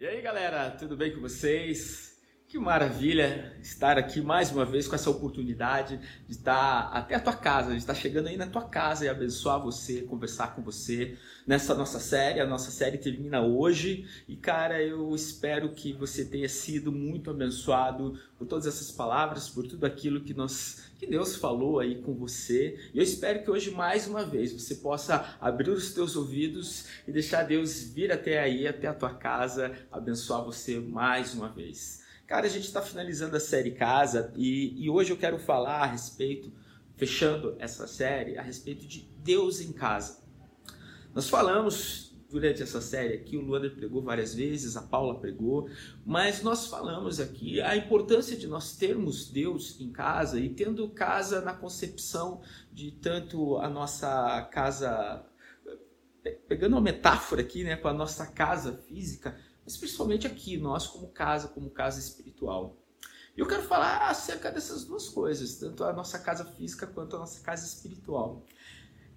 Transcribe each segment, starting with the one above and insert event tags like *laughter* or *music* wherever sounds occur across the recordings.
E aí galera, tudo bem com vocês? Que maravilha estar aqui mais uma vez com essa oportunidade de estar até a tua casa, de estar chegando aí na tua casa e abençoar você, conversar com você nessa nossa série. A nossa série termina hoje e, cara, eu espero que você tenha sido muito abençoado por todas essas palavras, por tudo aquilo que nós que Deus falou aí com você. E eu espero que hoje mais uma vez você possa abrir os teus ouvidos e deixar Deus vir até aí, até a tua casa, abençoar você mais uma vez. Cara, a gente está finalizando a série Casa e, e hoje eu quero falar a respeito, fechando essa série, a respeito de Deus em casa. Nós falamos durante essa série aqui, o Luander pregou várias vezes, a Paula pregou, mas nós falamos aqui a importância de nós termos Deus em casa e tendo casa na concepção de tanto a nossa casa, pegando uma metáfora aqui, né, com a nossa casa física, mas principalmente aqui, nós como casa, como casa espiritual. E eu quero falar acerca dessas duas coisas, tanto a nossa casa física quanto a nossa casa espiritual.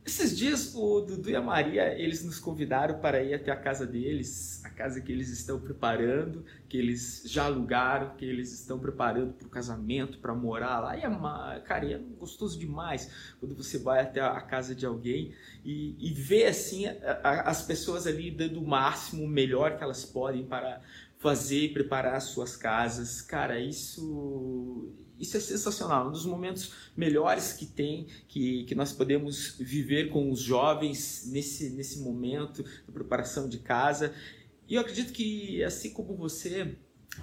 Esses dias o Dudu e a Maria, eles nos convidaram para ir até a casa deles, a casa que eles estão preparando, que eles já alugaram, que eles estão preparando para o casamento, para morar lá. E é, cara, é gostoso demais quando você vai até a casa de alguém e, e vê assim a, a, as pessoas ali dando o máximo, o melhor que elas podem para fazer e preparar as suas casas. Cara, isso isso é sensacional, um dos momentos melhores que tem, que, que nós podemos viver com os jovens nesse, nesse momento de preparação de casa. E eu acredito que, assim como você,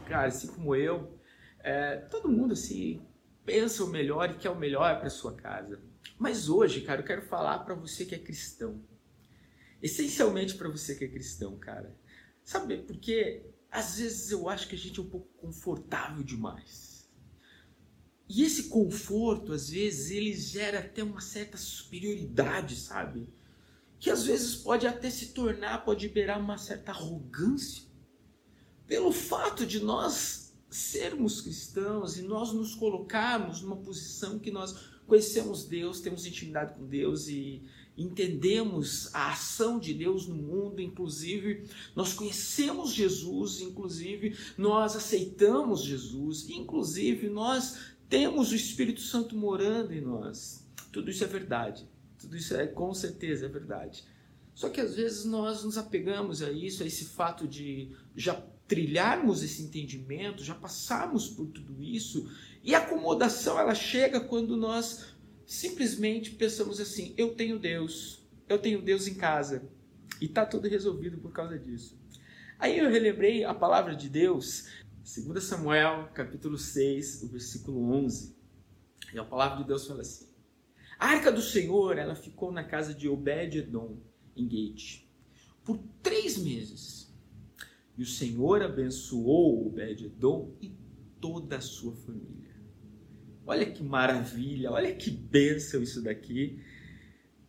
cara, assim como eu, é, todo mundo assim pensa o melhor e quer o melhor para sua casa. Mas hoje, cara, eu quero falar para você que é cristão. Essencialmente para você que é cristão, cara. Sabe, porque às vezes eu acho que a gente é um pouco confortável demais. E esse conforto, às vezes, ele gera até uma certa superioridade, sabe? Que às vezes pode até se tornar, pode liberar uma certa arrogância. Pelo fato de nós sermos cristãos e nós nos colocarmos numa posição que nós conhecemos Deus, temos intimidade com Deus e entendemos a ação de Deus no mundo, inclusive nós conhecemos Jesus, inclusive nós aceitamos Jesus, inclusive nós temos o Espírito Santo morando em nós. Tudo isso é verdade. Tudo isso é com certeza é verdade. Só que às vezes nós nos apegamos a isso, a esse fato de já trilharmos esse entendimento, já passarmos por tudo isso, e a acomodação ela chega quando nós simplesmente pensamos assim: eu tenho Deus, eu tenho Deus em casa, e está tudo resolvido por causa disso. Aí eu relembrei a palavra de Deus 2 Samuel, capítulo 6, o versículo 11. E a palavra de Deus fala assim: A arca do Senhor, ela ficou na casa de Obed-edom, em Gate, por três meses. E o Senhor abençoou Obed-edom e toda a sua família. Olha que maravilha, olha que bênção isso daqui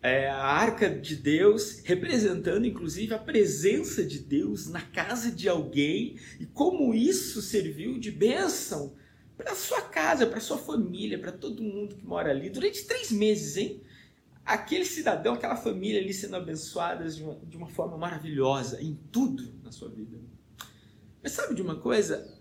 é, a arca de Deus, representando inclusive a presença de Deus na casa de alguém e como isso serviu de bênção para sua casa, para sua família, para todo mundo que mora ali durante três meses, hein? Aquele cidadão, aquela família ali sendo abençoadas de uma, de uma forma maravilhosa em tudo na sua vida. Mas sabe de uma coisa?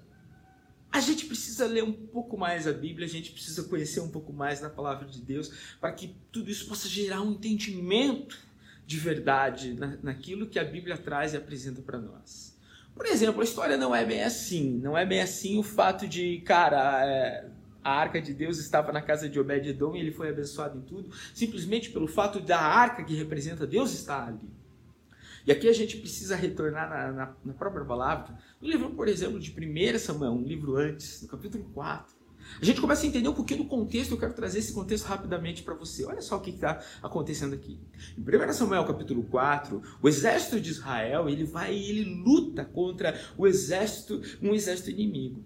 A gente precisa ler um pouco mais a Bíblia, a gente precisa conhecer um pouco mais da palavra de Deus, para que tudo isso possa gerar um entendimento de verdade na, naquilo que a Bíblia traz e apresenta para nós. Por exemplo, a história não é bem assim. Não é bem assim o fato de, cara, é, a arca de Deus estava na casa de Obed-edom e ele foi abençoado em tudo, simplesmente pelo fato da arca que representa Deus estar ali. E aqui a gente precisa retornar na, na, na própria palavra. No livro, por exemplo, de 1 Samuel, um livro antes, no capítulo 4. A gente começa a entender um pouquinho do contexto, eu quero trazer esse contexto rapidamente para você. Olha só o que está acontecendo aqui. Em 1 Samuel capítulo 4, o exército de Israel, ele vai e ele luta contra o exército, um exército inimigo.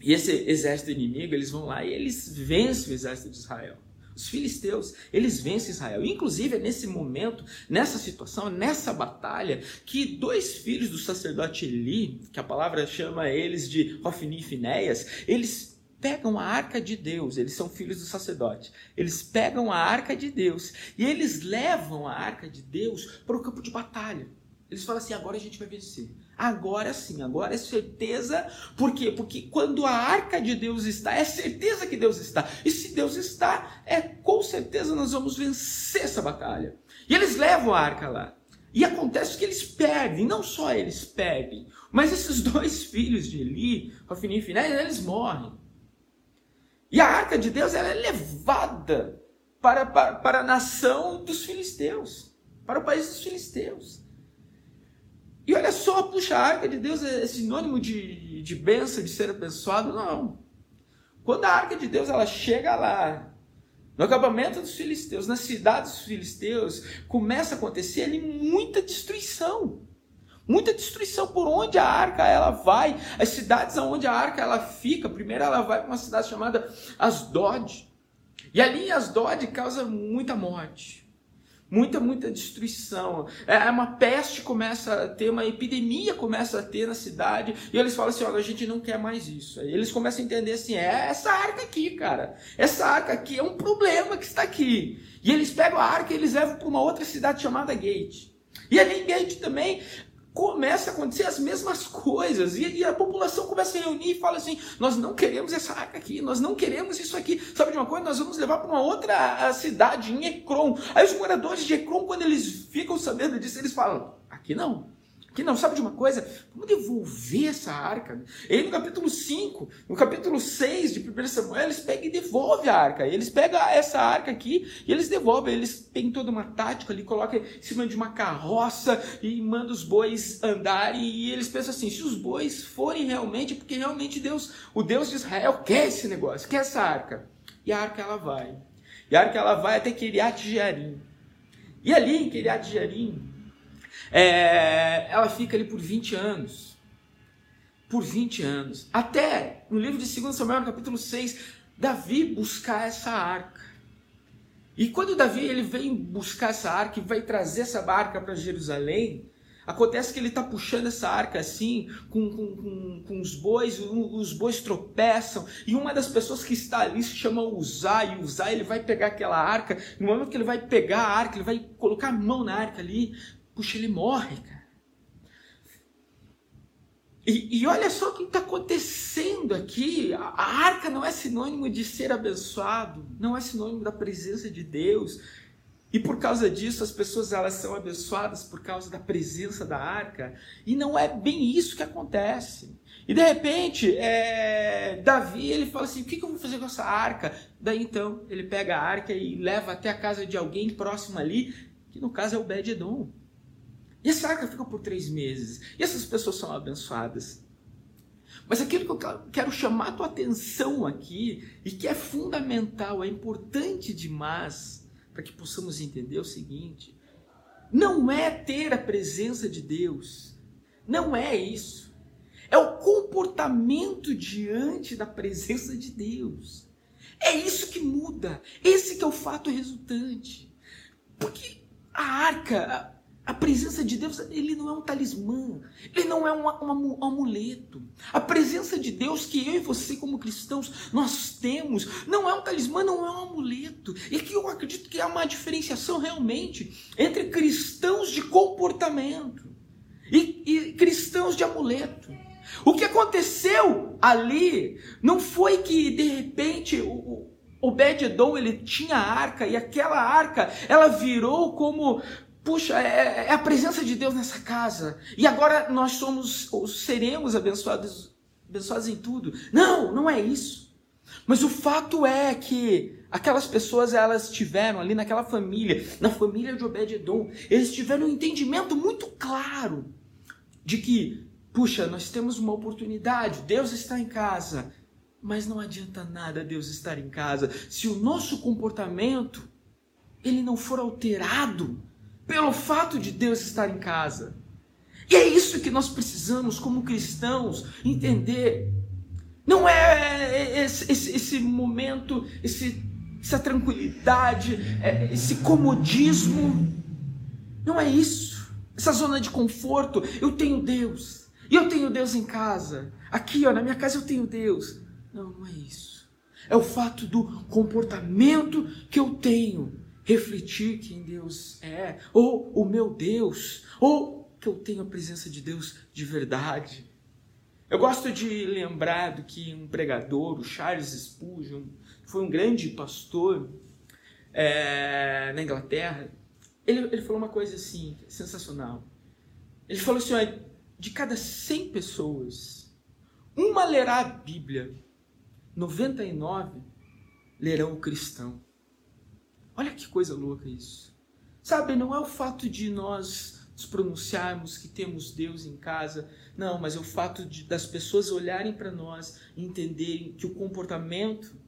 E esse exército inimigo, eles vão lá e eles vencem o exército de Israel. Os filisteus, eles vencem Israel. Inclusive, é nesse momento, nessa situação, nessa batalha, que dois filhos do sacerdote Eli, que a palavra chama eles de Hofni e Finéias, eles pegam a arca de Deus, eles são filhos do sacerdote. Eles pegam a arca de Deus e eles levam a arca de Deus para o campo de batalha. Eles falam assim: agora a gente vai vencer. Agora sim, agora é certeza. Por quê? Porque quando a arca de Deus está, é certeza que Deus está. E se Deus está, é com certeza nós vamos vencer essa batalha. E eles levam a arca lá. E acontece que eles perdem, não só eles perdem, mas esses *laughs* dois filhos de Eli, Rofini e Finé, eles morrem. E a arca de Deus ela é levada para, para, para a nação dos filisteus, para o país dos filisteus. E olha só, puxa, a arca de Deus é sinônimo de, de bênção, de ser abençoado? Não. Quando a arca de Deus ela chega lá, no acampamento dos filisteus, nas cidades dos filisteus, começa a acontecer ali muita destruição. Muita destruição por onde a arca ela vai. As cidades onde a arca ela fica, primeiro ela vai para uma cidade chamada Asdod. E ali em Asdod causa muita morte. Muita, muita destruição. É uma peste começa a ter, uma epidemia começa a ter na cidade. E eles falam assim: olha, a gente não quer mais isso. Aí eles começam a entender assim: é essa arca aqui, cara. Essa arca aqui é um problema que está aqui. E eles pegam a arca e eles levam para uma outra cidade chamada Gate. E ali em Gate também começa a acontecer as mesmas coisas. E, e, a população começa a reunir e fala assim: nós não queremos essa arca aqui, nós não queremos isso aqui. Sabe de uma coisa? Nós vamos levar para uma outra cidade, em Ekron. Aí os moradores de Ekron, quando eles ficam sabendo disso, eles falam: aqui não. Que não sabe de uma coisa? Vamos devolver essa arca. E aí no capítulo 5, no capítulo 6 de 1 Samuel, eles pegam e devolvem a arca. Eles pegam essa arca aqui e eles devolvem. Eles têm toda uma tática ali, colocam em cima de uma carroça e mandam os bois andarem. E eles pensam assim: se os bois forem realmente, porque realmente Deus, o Deus de Israel, quer esse negócio, quer essa arca. E a arca ela vai. E a arca ela vai até Kiriat Jearim. E ali em Kiriat Jearim, é, ela fica ali por 20 anos. Por 20 anos. Até no livro de 2 Samuel, no capítulo 6, Davi buscar essa arca. E quando Davi ele vem buscar essa arca e vai trazer essa barca para Jerusalém, acontece que ele está puxando essa arca assim, com, com, com, com, os bois, os bois tropeçam, e uma das pessoas que está ali se chama Uzai, e Uzai ele vai pegar aquela arca, no momento que ele vai pegar a arca, ele vai colocar a mão na arca ali, Puxa, ele morre, cara. E, e olha só o que está acontecendo aqui. A, a arca não é sinônimo de ser abençoado, não é sinônimo da presença de Deus. E por causa disso, as pessoas elas são abençoadas por causa da presença da arca. E não é bem isso que acontece. E de repente, é, Davi ele fala assim: o que, que eu vou fazer com essa arca? Daí então, ele pega a arca e leva até a casa de alguém próximo ali, que no caso é o Bed-Edom. E essa arca fica por três meses. E essas pessoas são abençoadas. Mas aquilo que eu quero chamar a tua atenção aqui, e que é fundamental, é importante demais, para que possamos entender o seguinte: não é ter a presença de Deus, não é isso. É o comportamento diante da presença de Deus. É isso que muda. Esse que é o fato resultante. Porque a arca, a presença de Deus, ele não é um talismã, ele não é um, um, amuleto. A presença de Deus que eu e você, como cristãos, nós temos, não é um talismã, não é um amuleto. E que eu acredito que há uma diferenciação realmente entre cristãos de comportamento e, e cristãos de amuleto. O que aconteceu ali não foi que de repente o, o Obed-Edom ele tinha arca e aquela arca ela virou como Puxa, é, é, a presença de Deus nessa casa. E agora nós somos, ou seremos abençoados, abençoados em tudo. Não, não é isso. Mas o fato é que aquelas pessoas, elas tiveram ali naquela família, na família de Obed-Edom, eles tiveram um entendimento muito claro de que, puxa, nós temos uma oportunidade, Deus está em casa. Mas não adianta nada Deus estar em casa se o nosso comportamento ele não for alterado pelo fato de Deus estar em casa. E é isso que nós precisamos, como cristãos, entender. Não é esse, esse, esse momento, esse, essa tranquilidade, é, esse comodismo. Não é isso. Essa zona de conforto. Eu tenho Deus. E eu tenho Deus em casa. Aqui, ó, na minha casa eu tenho Deus. Não, não é isso. É o fato do comportamento que eu tenho refletir quem Deus é, ou o meu Deus, ou que eu tenho a presença de Deus de verdade. Eu gosto de lembrar do que um pregador, o Charles Spurgeon, foi um grande pastor é, na Inglaterra, ele, ele falou uma coisa assim, sensacional. Ele falou assim: de cada 100 pessoas, uma lerá a Bíblia, 99 lerão o cristão. Olha que coisa louca isso. Sabe, não é o fato de nós nos pronunciarmos que temos Deus em casa, não, mas é o fato de, das pessoas olharem para nós e entenderem que o comportamento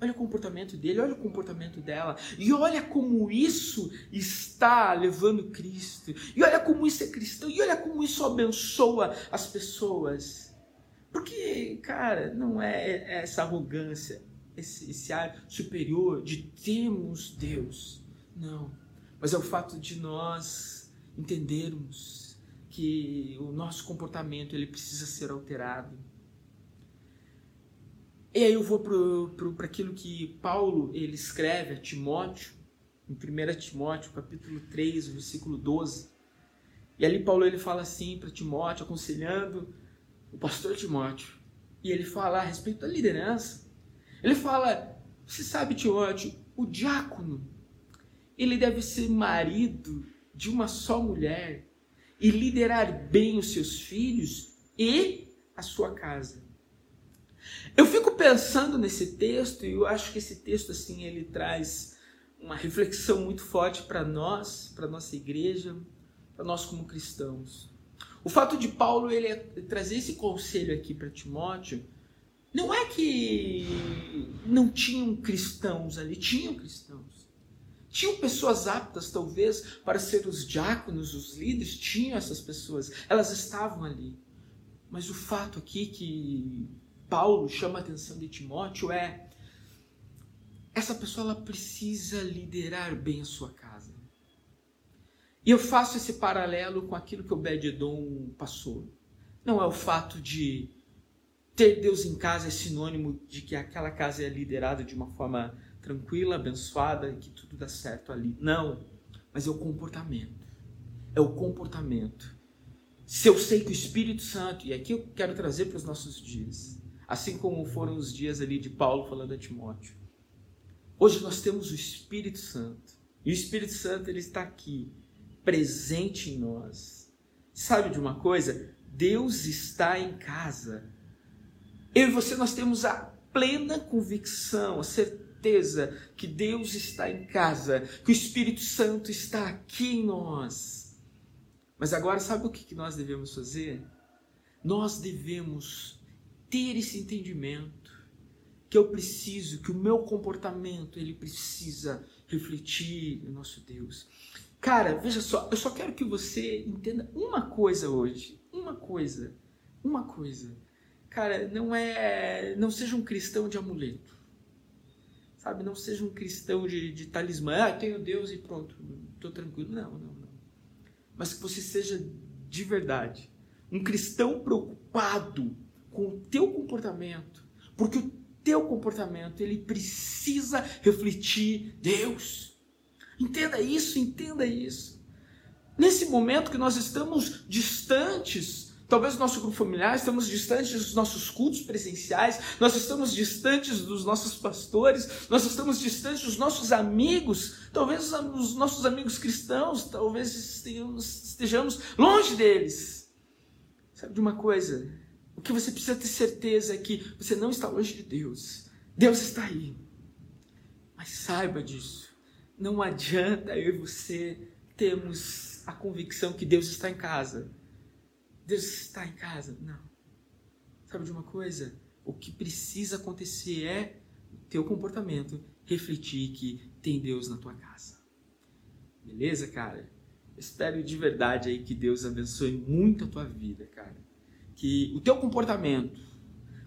Olha o comportamento dele, olha o comportamento dela. E olha como isso está levando Cristo. E olha como isso é cristão. E olha como isso abençoa as pessoas. Porque, cara, não é essa arrogância, esse, esse ar superior de termos Deus. Não. Mas é o fato de nós entendermos que o nosso comportamento ele precisa ser alterado e aí eu vou para aquilo que Paulo ele escreve a Timóteo, em 1 Timóteo, capítulo 3, versículo 12. E ali Paulo ele fala assim para Timóteo, aconselhando o pastor Timóteo. E ele fala a respeito da liderança. Ele fala, você sabe Timóteo, o diácono, ele deve ser marido de uma só mulher e liderar bem os seus filhos e a sua casa. Eu fico pensando nesse texto e eu acho que esse texto assim ele traz uma reflexão muito forte para nós, para nossa igreja, para nós como cristãos. O fato de Paulo ele trazer esse conselho aqui para Timóteo não é que não tinham cristãos ali, tinham cristãos. Tinham pessoas aptas, talvez, para ser os diáconos, os líderes, tinham essas pessoas, elas estavam ali. Mas o fato aqui que Paulo chama a atenção de Timóteo é essa pessoa ela precisa liderar bem a sua casa. E eu faço esse paralelo com aquilo que o Bededon passou. Não é o fato de ter Deus em casa é sinônimo de que aquela casa é liderada de uma forma tranquila, abençoada, e que tudo dá certo ali. Não, mas é o comportamento. É o comportamento. Se eu sei que o Espírito Santo, e aqui eu quero trazer para os nossos dias, assim como foram os dias ali de Paulo falando a Timóteo. Hoje nós temos o Espírito Santo. E o Espírito Santo ele está aqui, presente em nós. Sabe de uma coisa? Deus está em casa. Eu e você nós temos a plena convicção, a certeza que Deus está em casa, que o Espírito Santo está aqui em nós. Mas agora sabe o que nós devemos fazer? Nós devemos ter esse entendimento que eu preciso, que o meu comportamento ele precisa refletir no nosso Deus. Cara, veja só, eu só quero que você entenda uma coisa hoje, uma coisa, uma coisa. Cara, não é, não seja um cristão de amuleto. Sabe, não seja um cristão de, de talismã, ah, tenho Deus e pronto, estou tranquilo. Não, não, não. Mas que você seja de verdade um cristão preocupado com o teu comportamento, porque o teu comportamento ele precisa refletir Deus. Entenda isso, entenda isso. Nesse momento que nós estamos distantes, talvez do nosso grupo familiar, estamos distantes dos nossos cultos presenciais, nós estamos distantes dos nossos pastores, nós estamos distantes dos nossos amigos, talvez os nossos amigos cristãos, talvez estejamos longe deles. Sabe de uma coisa? O que você precisa ter certeza é que você não está longe de Deus. Deus está aí. Mas saiba disso. Não adianta eu e você termos a convicção que Deus está em casa. Deus está em casa. Não. Sabe de uma coisa? O que precisa acontecer é o teu comportamento refletir que tem Deus na tua casa. Beleza, cara? Espero de verdade aí que Deus abençoe muito a tua vida, cara que o teu comportamento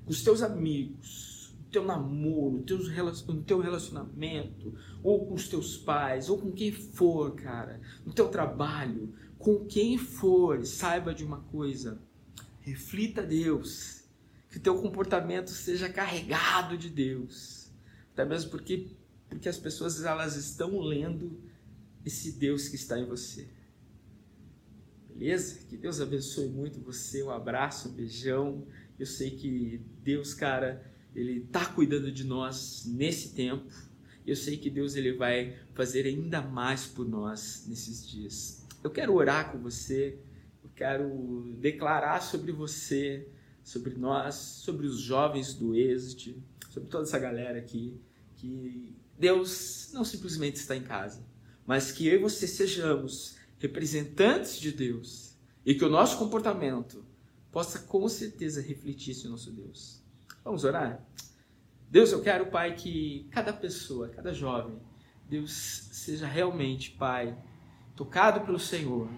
com os teus amigos, o teu namoro, o teu relacionamento, ou com os teus pais, ou com quem for, cara, no teu trabalho, com quem for, saiba de uma coisa, reflita Deus, que teu comportamento seja carregado de Deus, até mesmo porque, porque as pessoas elas estão lendo esse Deus que está em você. Beleza? Que Deus abençoe muito você. Um abraço, um beijão. Eu sei que Deus, cara, ele tá cuidando de nós nesse tempo. Eu sei que Deus ele vai fazer ainda mais por nós nesses dias. Eu quero orar com você. Eu quero declarar sobre você, sobre nós, sobre os jovens do Êxito, sobre toda essa galera aqui, que Deus não simplesmente está em casa, mas que eu e você sejamos representantes de Deus e que o nosso comportamento possa com certeza refletir esse nosso Deus. Vamos orar? Deus, eu quero, Pai, que cada pessoa, cada jovem, Deus seja realmente, Pai, tocado pelo Senhor,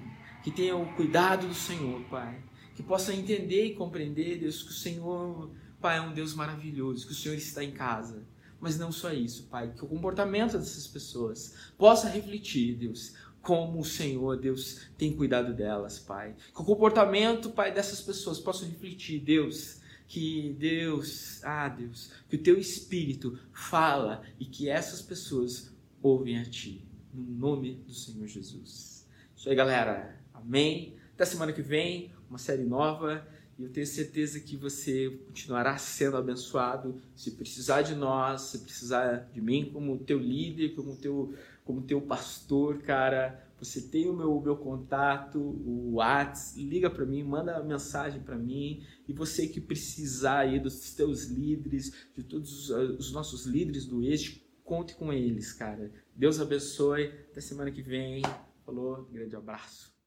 que tenha o cuidado do Senhor, Pai, que possa entender e compreender, Deus, que o Senhor, Pai, é um Deus maravilhoso, que o Senhor está em casa. Mas não só isso, Pai, que o comportamento dessas pessoas possa refletir, Deus, como o Senhor, Deus, tem cuidado delas, Pai. Que o comportamento, Pai, dessas pessoas possa refletir, Deus, que Deus, ah, Deus, que o teu Espírito fala e que essas pessoas ouvem a Ti. No nome do Senhor Jesus. Isso aí, galera. Amém. Até semana que vem, uma série nova. E eu tenho certeza que você continuará sendo abençoado. Se precisar de nós, se precisar de mim como teu líder, como teu, como teu pastor, cara, você tem o meu, meu contato, o WhatsApp, liga para mim, manda mensagem para mim. E você que precisar aí dos teus líderes, de todos os, os nossos líderes do Eixo, conte com eles, cara. Deus abençoe. Até semana que vem. Falou, grande abraço.